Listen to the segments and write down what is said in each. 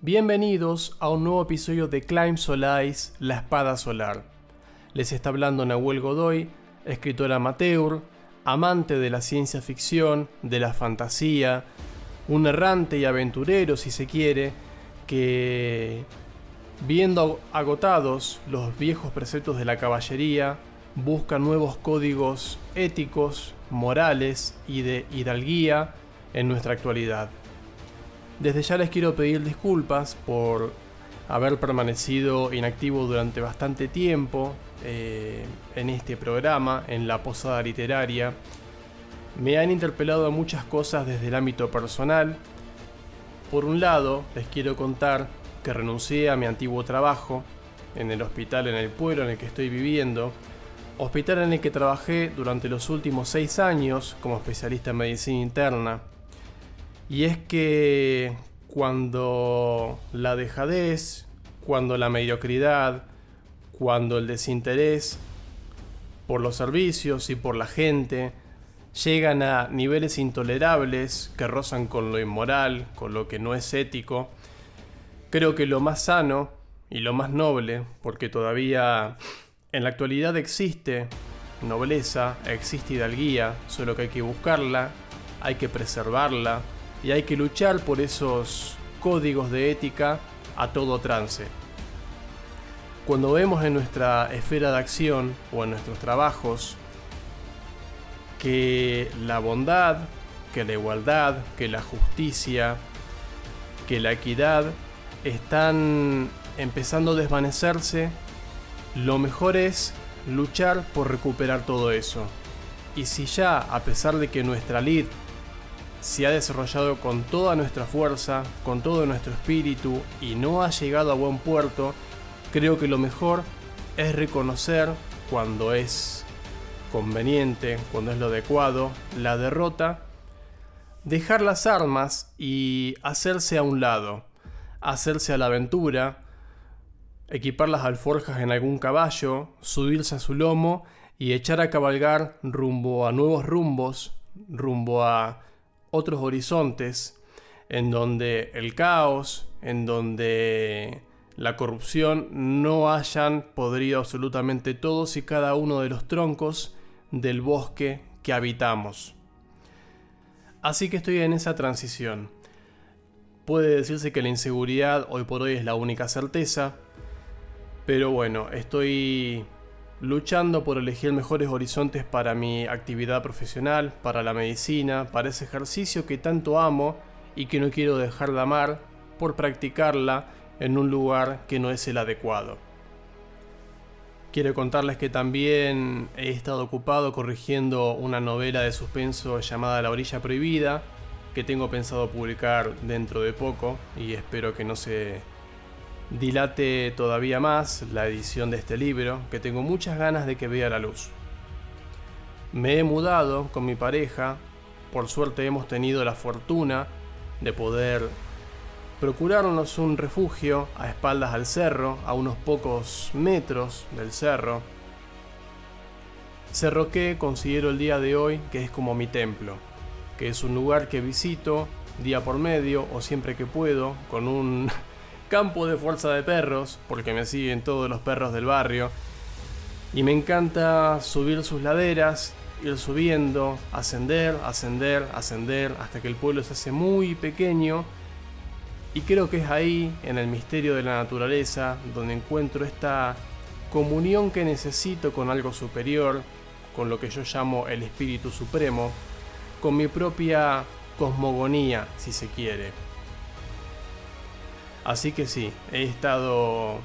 Bienvenidos a un nuevo episodio de Climb Solaris, la espada solar. Les está hablando Nahuel Godoy, escritor amateur, amante de la ciencia ficción, de la fantasía, un errante y aventurero si se quiere, que viendo agotados los viejos preceptos de la caballería, busca nuevos códigos éticos, morales y de hidalguía en nuestra actualidad. Desde ya les quiero pedir disculpas por haber permanecido inactivo durante bastante tiempo eh, en este programa, en la posada literaria. Me han interpelado muchas cosas desde el ámbito personal. Por un lado, les quiero contar que renuncié a mi antiguo trabajo en el hospital en el pueblo en el que estoy viviendo, hospital en el que trabajé durante los últimos seis años como especialista en medicina interna y es que cuando la dejadez, cuando la mediocridad, cuando el desinterés por los servicios y por la gente llegan a niveles intolerables que rozan con lo inmoral, con lo que no es ético, creo que lo más sano y lo más noble, porque todavía en la actualidad existe nobleza, existe hidalguía, solo que hay que buscarla, hay que preservarla, y hay que luchar por esos códigos de ética a todo trance. Cuando vemos en nuestra esfera de acción o en nuestros trabajos que la bondad, que la igualdad, que la justicia, que la equidad están empezando a desvanecerse, lo mejor es luchar por recuperar todo eso. Y si ya, a pesar de que nuestra lid se ha desarrollado con toda nuestra fuerza, con todo nuestro espíritu y no ha llegado a buen puerto, creo que lo mejor es reconocer cuando es conveniente, cuando es lo adecuado, la derrota, dejar las armas y hacerse a un lado, hacerse a la aventura, equipar las alforjas en algún caballo, subirse a su lomo y echar a cabalgar rumbo a nuevos rumbos, rumbo a otros horizontes en donde el caos, en donde la corrupción no hayan podrido absolutamente todos y cada uno de los troncos del bosque que habitamos. Así que estoy en esa transición. Puede decirse que la inseguridad hoy por hoy es la única certeza, pero bueno, estoy luchando por elegir mejores horizontes para mi actividad profesional, para la medicina, para ese ejercicio que tanto amo y que no quiero dejar de amar por practicarla en un lugar que no es el adecuado. Quiero contarles que también he estado ocupado corrigiendo una novela de suspenso llamada La orilla prohibida, que tengo pensado publicar dentro de poco y espero que no se dilate todavía más la edición de este libro que tengo muchas ganas de que vea la luz. Me he mudado con mi pareja, por suerte hemos tenido la fortuna de poder procurarnos un refugio a espaldas al cerro, a unos pocos metros del cerro. Cerro que considero el día de hoy que es como mi templo, que es un lugar que visito día por medio o siempre que puedo, con un campo de fuerza de perros, porque me siguen todos los perros del barrio. Y me encanta subir sus laderas, ir subiendo, ascender, ascender, ascender, hasta que el pueblo se hace muy pequeño. Y creo que es ahí, en el misterio de la naturaleza, donde encuentro esta comunión que necesito con algo superior, con lo que yo llamo el espíritu supremo, con mi propia cosmogonía, si se quiere. Así que sí, he estado...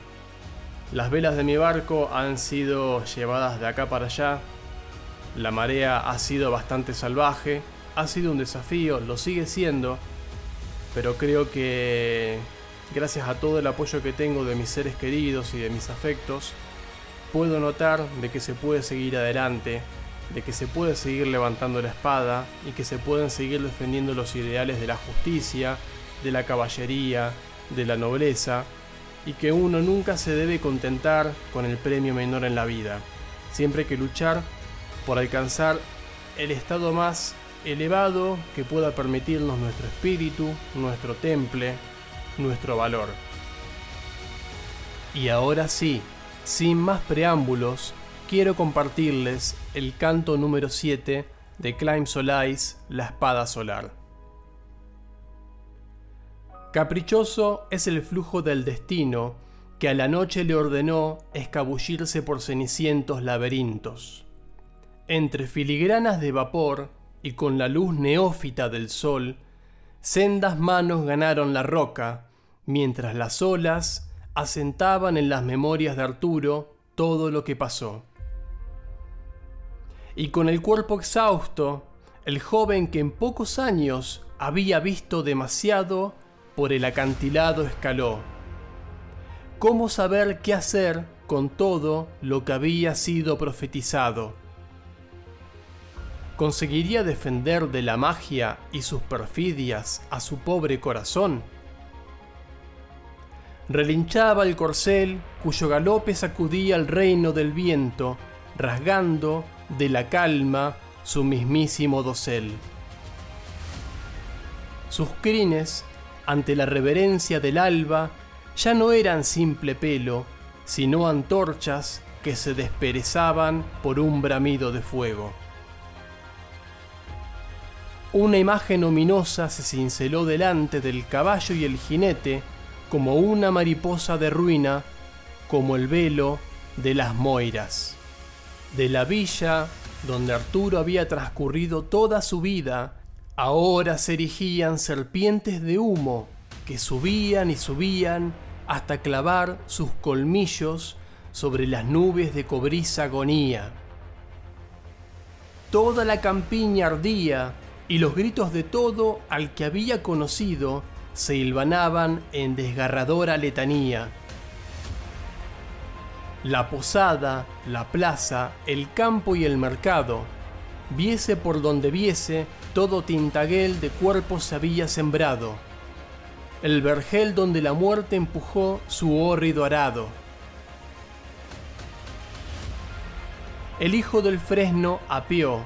Las velas de mi barco han sido llevadas de acá para allá. La marea ha sido bastante salvaje. Ha sido un desafío, lo sigue siendo. Pero creo que gracias a todo el apoyo que tengo de mis seres queridos y de mis afectos, puedo notar de que se puede seguir adelante, de que se puede seguir levantando la espada y que se pueden seguir defendiendo los ideales de la justicia, de la caballería, de la nobleza y que uno nunca se debe contentar con el premio menor en la vida. Siempre hay que luchar por alcanzar el estado más elevado que pueda permitirnos nuestro espíritu, nuestro temple, nuestro valor. Y ahora sí, sin más preámbulos, quiero compartirles el canto número 7 de Climb Solais, la espada solar. Caprichoso es el flujo del destino que a la noche le ordenó escabullirse por cenicientos laberintos. Entre filigranas de vapor y con la luz neófita del sol, sendas manos ganaron la roca, mientras las olas asentaban en las memorias de Arturo todo lo que pasó. Y con el cuerpo exhausto, el joven que en pocos años había visto demasiado por el acantilado escaló. ¿Cómo saber qué hacer con todo lo que había sido profetizado? ¿Conseguiría defender de la magia y sus perfidias a su pobre corazón? Relinchaba el corcel cuyo galope sacudía el reino del viento, rasgando de la calma su mismísimo dosel. Sus crines ante la reverencia del alba, ya no eran simple pelo, sino antorchas que se desperezaban por un bramido de fuego. Una imagen ominosa se cinceló delante del caballo y el jinete como una mariposa de ruina, como el velo de las moiras. De la villa donde Arturo había transcurrido toda su vida, Ahora se erigían serpientes de humo que subían y subían hasta clavar sus colmillos sobre las nubes de cobriza agonía. Toda la campiña ardía y los gritos de todo al que había conocido se hilvanaban en desgarradora letanía. La posada, la plaza, el campo y el mercado, viese por donde viese, todo tintaguel de cuerpos se había sembrado. El vergel donde la muerte empujó su hórrido arado. El hijo del fresno apeó,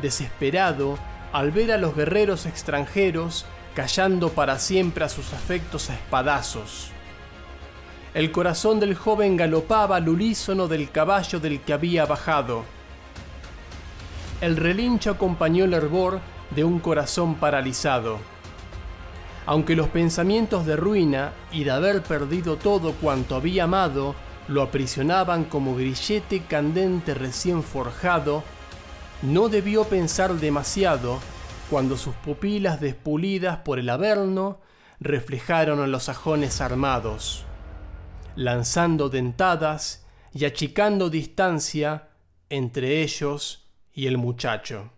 desesperado, al ver a los guerreros extranjeros callando para siempre a sus afectos a espadazos. El corazón del joven galopaba al unísono del caballo del que había bajado. El relincho acompañó el hervor de un corazón paralizado. Aunque los pensamientos de ruina y de haber perdido todo cuanto había amado lo aprisionaban como grillete candente recién forjado, no debió pensar demasiado cuando sus pupilas despulidas por el averno reflejaron a los sajones armados, lanzando dentadas y achicando distancia entre ellos y el muchacho.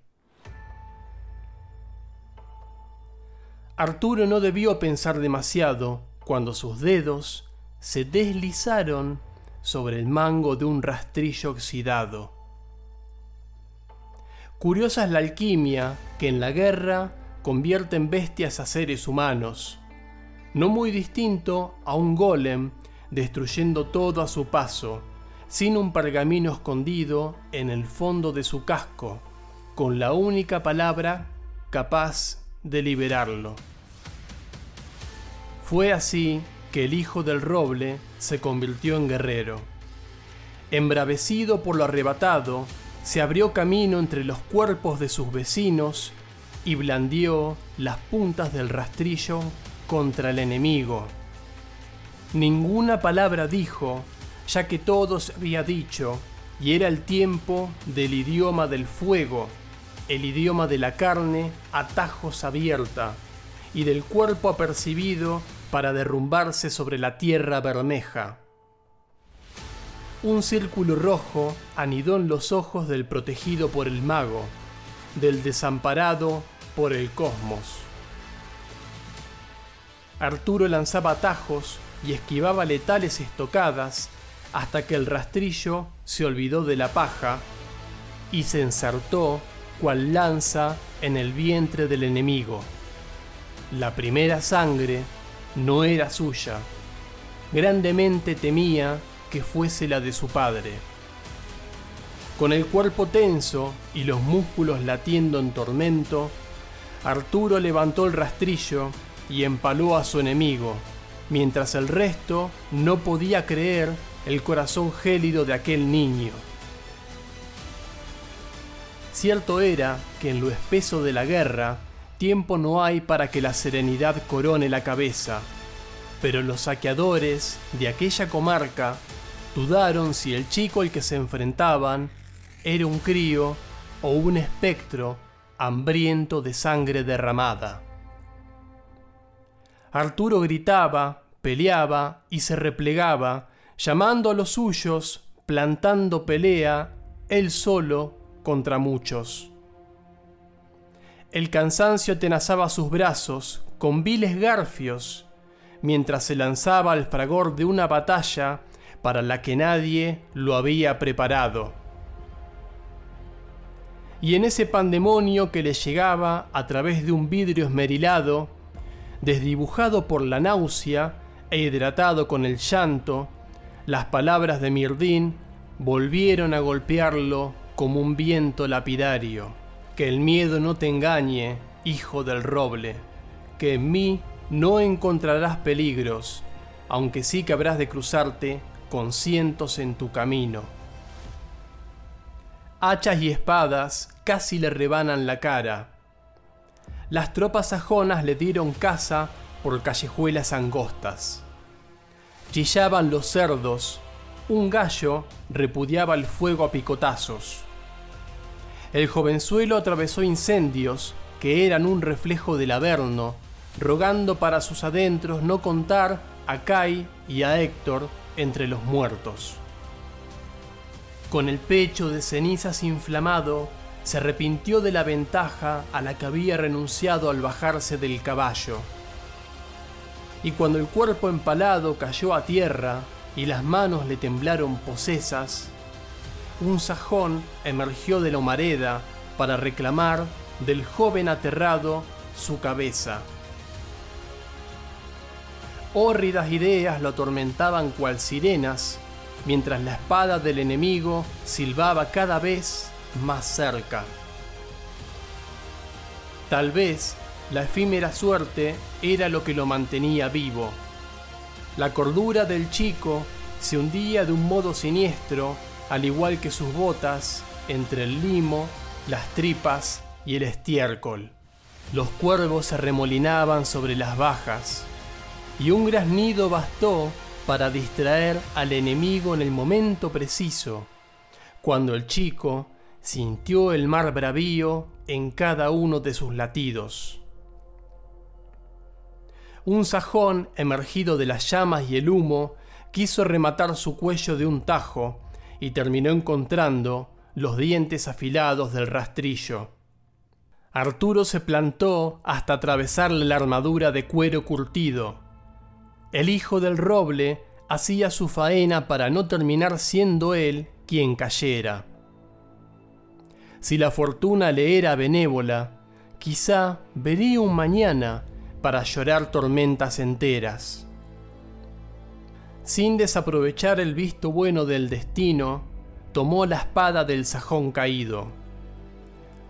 Arturo no debió pensar demasiado cuando sus dedos se deslizaron sobre el mango de un rastrillo oxidado. Curiosa es la alquimia que en la guerra convierte en bestias a seres humanos, no muy distinto a un golem destruyendo todo a su paso, sin un pergamino escondido en el fondo de su casco, con la única palabra capaz de liberarlo. Fue así que el hijo del roble se convirtió en guerrero. Embravecido por lo arrebatado, se abrió camino entre los cuerpos de sus vecinos y blandió las puntas del rastrillo contra el enemigo. Ninguna palabra dijo, ya que todo se había dicho, y era el tiempo del idioma del fuego, el idioma de la carne a tajos abierta, y del cuerpo apercibido para derrumbarse sobre la tierra bermeja. Un círculo rojo anidó en los ojos del protegido por el mago, del desamparado por el cosmos. Arturo lanzaba atajos y esquivaba letales estocadas hasta que el rastrillo se olvidó de la paja y se ensartó lanza en el vientre del enemigo. La primera sangre no era suya. Grandemente temía que fuese la de su padre. Con el cuerpo tenso y los músculos latiendo en tormento, Arturo levantó el rastrillo y empaló a su enemigo, mientras el resto no podía creer el corazón gélido de aquel niño. Cierto era que en lo espeso de la guerra, tiempo no hay para que la serenidad corone la cabeza, pero los saqueadores de aquella comarca dudaron si el chico al que se enfrentaban era un crío o un espectro hambriento de sangre derramada. Arturo gritaba, peleaba y se replegaba, llamando a los suyos, plantando pelea, él solo contra muchos. El cansancio tenazaba sus brazos con viles garfios, mientras se lanzaba al fragor de una batalla para la que nadie lo había preparado. Y en ese pandemonio que le llegaba a través de un vidrio esmerilado, desdibujado por la náusea e hidratado con el llanto, las palabras de Mirdín volvieron a golpearlo como un viento lapidario. Que el miedo no te engañe, hijo del roble, que en mí no encontrarás peligros, aunque sí que habrás de cruzarte con cientos en tu camino. Hachas y espadas casi le rebanan la cara. Las tropas sajonas le dieron caza por callejuelas angostas. Chillaban los cerdos, un gallo repudiaba el fuego a picotazos. El jovenzuelo atravesó incendios que eran un reflejo del Averno, rogando para sus adentros no contar a Kai y a Héctor entre los muertos. Con el pecho de cenizas inflamado, se arrepintió de la ventaja a la que había renunciado al bajarse del caballo. Y cuando el cuerpo empalado cayó a tierra y las manos le temblaron posesas, un sajón emergió de la humareda para reclamar del joven aterrado su cabeza. Hórridas ideas lo atormentaban cual sirenas, mientras la espada del enemigo silbaba cada vez más cerca. Tal vez la efímera suerte era lo que lo mantenía vivo. La cordura del chico se hundía de un modo siniestro, al igual que sus botas, entre el limo, las tripas y el estiércol. Los cuervos se remolinaban sobre las bajas, y un graznido bastó para distraer al enemigo en el momento preciso, cuando el chico sintió el mar bravío en cada uno de sus latidos. Un sajón, emergido de las llamas y el humo, quiso rematar su cuello de un tajo y terminó encontrando los dientes afilados del rastrillo. Arturo se plantó hasta atravesarle la armadura de cuero curtido. El hijo del roble hacía su faena para no terminar siendo él quien cayera. Si la fortuna le era benévola, quizá vería un mañana para llorar tormentas enteras. Sin desaprovechar el visto bueno del destino, tomó la espada del sajón caído.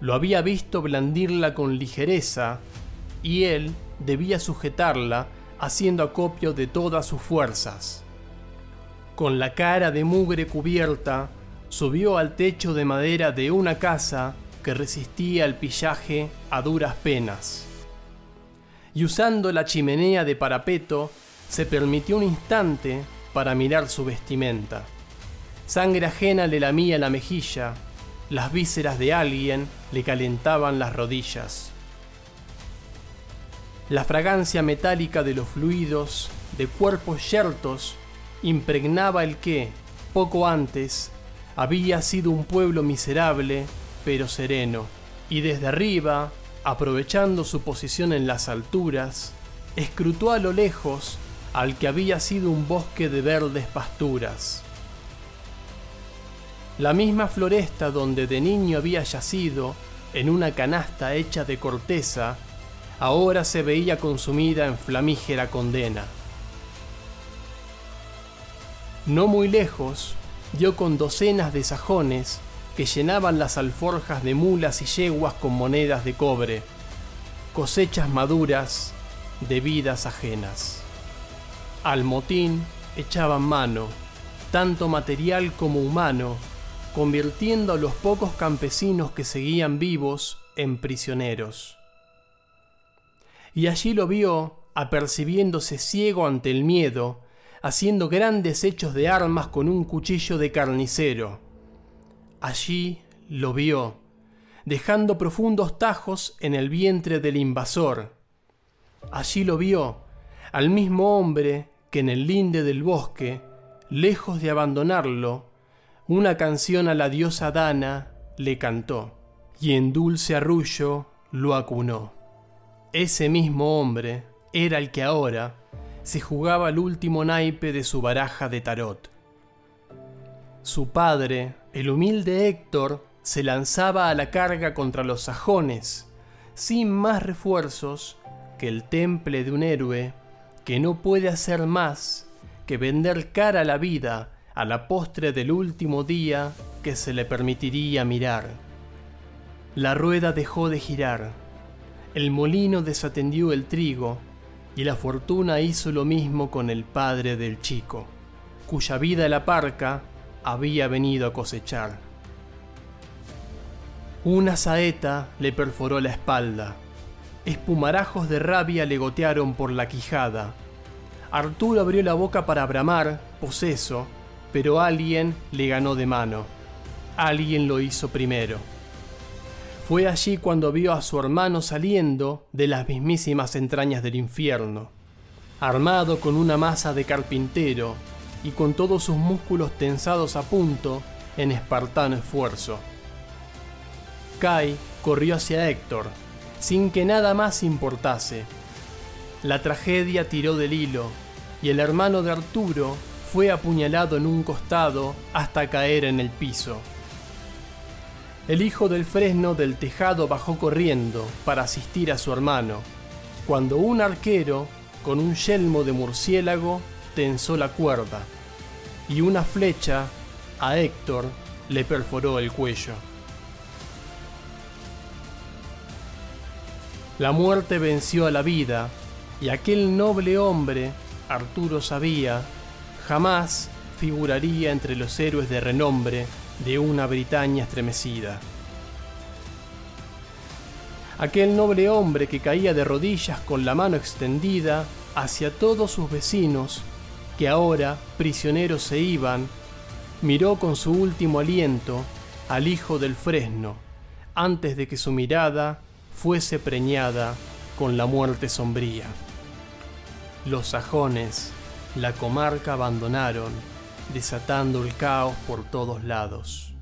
Lo había visto blandirla con ligereza, y él debía sujetarla haciendo acopio de todas sus fuerzas. Con la cara de mugre cubierta, subió al techo de madera de una casa que resistía el pillaje a duras penas. Y usando la chimenea de parapeto, se permitió un instante para mirar su vestimenta. Sangre ajena le lamía la mejilla, las vísceras de alguien le calentaban las rodillas. La fragancia metálica de los fluidos, de cuerpos yertos, impregnaba el que, poco antes, había sido un pueblo miserable, pero sereno, y desde arriba, aprovechando su posición en las alturas, escrutó a lo lejos al que había sido un bosque de verdes pasturas. La misma floresta donde de niño había yacido, en una canasta hecha de corteza, ahora se veía consumida en flamígera condena. No muy lejos, dio con docenas de sajones que llenaban las alforjas de mulas y yeguas con monedas de cobre, cosechas maduras de vidas ajenas. Al motín echaban mano, tanto material como humano, convirtiendo a los pocos campesinos que seguían vivos en prisioneros. Y allí lo vio, apercibiéndose ciego ante el miedo, haciendo grandes hechos de armas con un cuchillo de carnicero. Allí lo vio, dejando profundos tajos en el vientre del invasor. Allí lo vio, al mismo hombre que en el linde del bosque, lejos de abandonarlo, una canción a la diosa Dana le cantó, y en dulce arrullo lo acunó. Ese mismo hombre era el que ahora se jugaba el último naipe de su baraja de tarot. Su padre, el humilde Héctor, se lanzaba a la carga contra los sajones, sin más refuerzos que el temple de un héroe que no puede hacer más que vender cara la vida a la postre del último día que se le permitiría mirar. La rueda dejó de girar, el molino desatendió el trigo y la fortuna hizo lo mismo con el padre del chico, cuya vida la parca había venido a cosechar. Una saeta le perforó la espalda. Espumarajos de rabia le gotearon por la quijada. Arturo abrió la boca para bramar, poseso, pero alguien le ganó de mano. Alguien lo hizo primero. Fue allí cuando vio a su hermano saliendo de las mismísimas entrañas del infierno, armado con una masa de carpintero y con todos sus músculos tensados a punto en espartano esfuerzo. Kai corrió hacia Héctor, sin que nada más importase. La tragedia tiró del hilo, y el hermano de Arturo fue apuñalado en un costado hasta caer en el piso. El hijo del fresno del tejado bajó corriendo para asistir a su hermano, cuando un arquero, con un yelmo de murciélago, tensó la cuerda, y una flecha a Héctor le perforó el cuello. La muerte venció a la vida, y aquel noble hombre, Arturo sabía, jamás figuraría entre los héroes de renombre de una Britaña estremecida. Aquel noble hombre que caía de rodillas con la mano extendida hacia todos sus vecinos, que ahora prisioneros se iban, miró con su último aliento al hijo del fresno, antes de que su mirada fuese preñada con la muerte sombría. Los sajones la comarca abandonaron, desatando el caos por todos lados.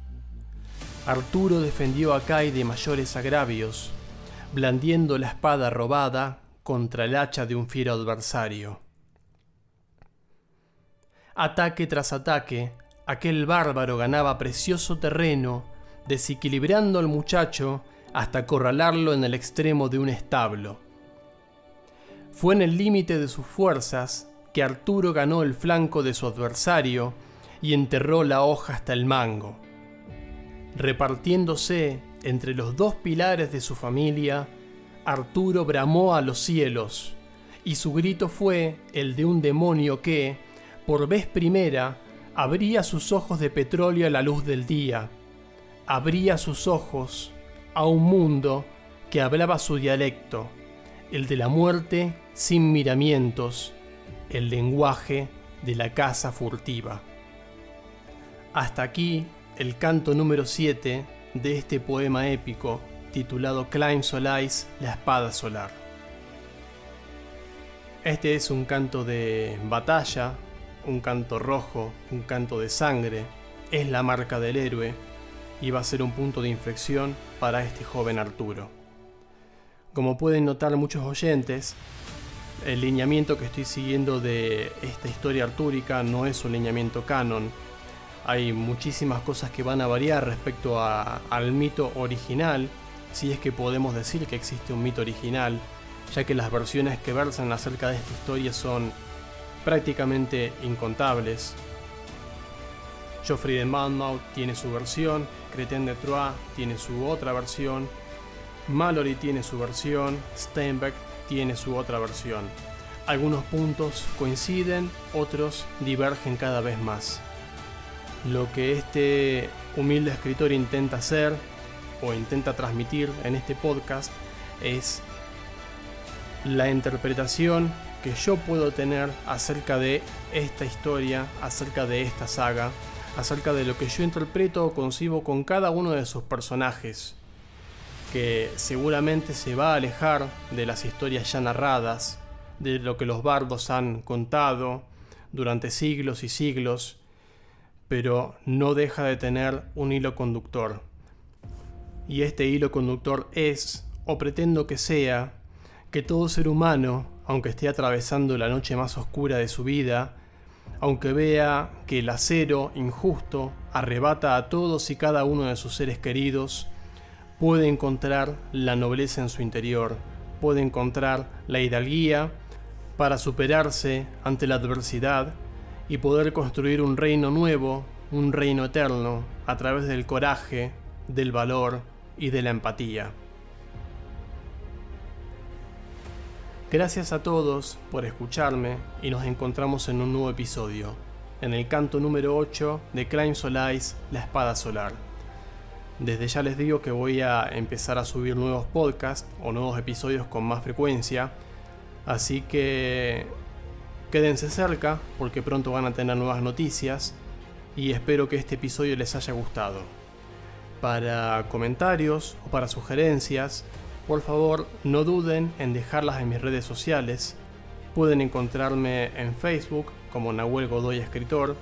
Arturo defendió a Kai de mayores agravios, blandiendo la espada robada contra el hacha de un fiero adversario. Ataque tras ataque, aquel bárbaro ganaba precioso terreno, desequilibrando al muchacho hasta acorralarlo en el extremo de un establo. Fue en el límite de sus fuerzas que Arturo ganó el flanco de su adversario y enterró la hoja hasta el mango. Repartiéndose entre los dos pilares de su familia, Arturo bramó a los cielos, y su grito fue el de un demonio que, por vez primera, abría sus ojos de petróleo a la luz del día, abría sus ojos a un mundo que hablaba su dialecto, el de la muerte sin miramientos, el lenguaje de la casa furtiva. Hasta aquí el canto número 7 de este poema épico titulado Climb Solais, la espada solar. Este es un canto de batalla, un canto rojo, un canto de sangre, es la marca del héroe va a ser un punto de inflexión para este joven Arturo. Como pueden notar muchos oyentes, el lineamiento que estoy siguiendo de esta historia artúrica no es un lineamiento canon. Hay muchísimas cosas que van a variar respecto al mito original, si es que podemos decir que existe un mito original, ya que las versiones que versan acerca de esta historia son prácticamente incontables. Geoffrey de Monmouth tiene su versión, Cretin de Troyes tiene su otra versión, Mallory tiene su versión, Steinbeck tiene su otra versión. algunos puntos coinciden, otros divergen cada vez más. Lo que este humilde escritor intenta hacer o intenta transmitir en este podcast es la interpretación que yo puedo tener acerca de esta historia, acerca de esta saga, acerca de lo que yo interpreto o concibo con cada uno de sus personajes, que seguramente se va a alejar de las historias ya narradas, de lo que los bardos han contado durante siglos y siglos, pero no deja de tener un hilo conductor. Y este hilo conductor es, o pretendo que sea, que todo ser humano, aunque esté atravesando la noche más oscura de su vida, aunque vea que el acero injusto arrebata a todos y cada uno de sus seres queridos, puede encontrar la nobleza en su interior, puede encontrar la hidalguía para superarse ante la adversidad y poder construir un reino nuevo, un reino eterno, a través del coraje, del valor y de la empatía. Gracias a todos por escucharme y nos encontramos en un nuevo episodio, en el canto número 8 de Crime Solace, La Espada Solar. Desde ya les digo que voy a empezar a subir nuevos podcasts o nuevos episodios con más frecuencia, así que quédense cerca porque pronto van a tener nuevas noticias y espero que este episodio les haya gustado. Para comentarios o para sugerencias, por favor, no duden en dejarlas en mis redes sociales. Pueden encontrarme en Facebook como Nahuel Godoy Escritor,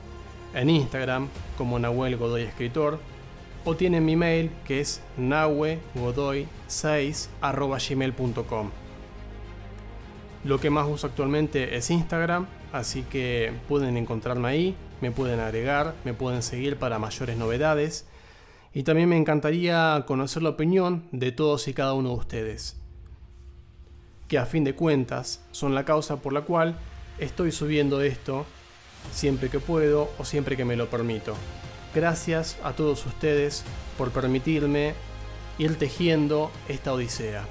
en Instagram como Nahuel Godoy Escritor, o tienen mi mail que es nahuegodoy6 Lo que más uso actualmente es Instagram, así que pueden encontrarme ahí, me pueden agregar, me pueden seguir para mayores novedades y también me encantaría conocer la opinión de todos y cada uno de ustedes, que a fin de cuentas son la causa por la cual estoy subiendo esto siempre que puedo o siempre que me lo permito. Gracias a todos ustedes por permitirme ir tejiendo esta odisea.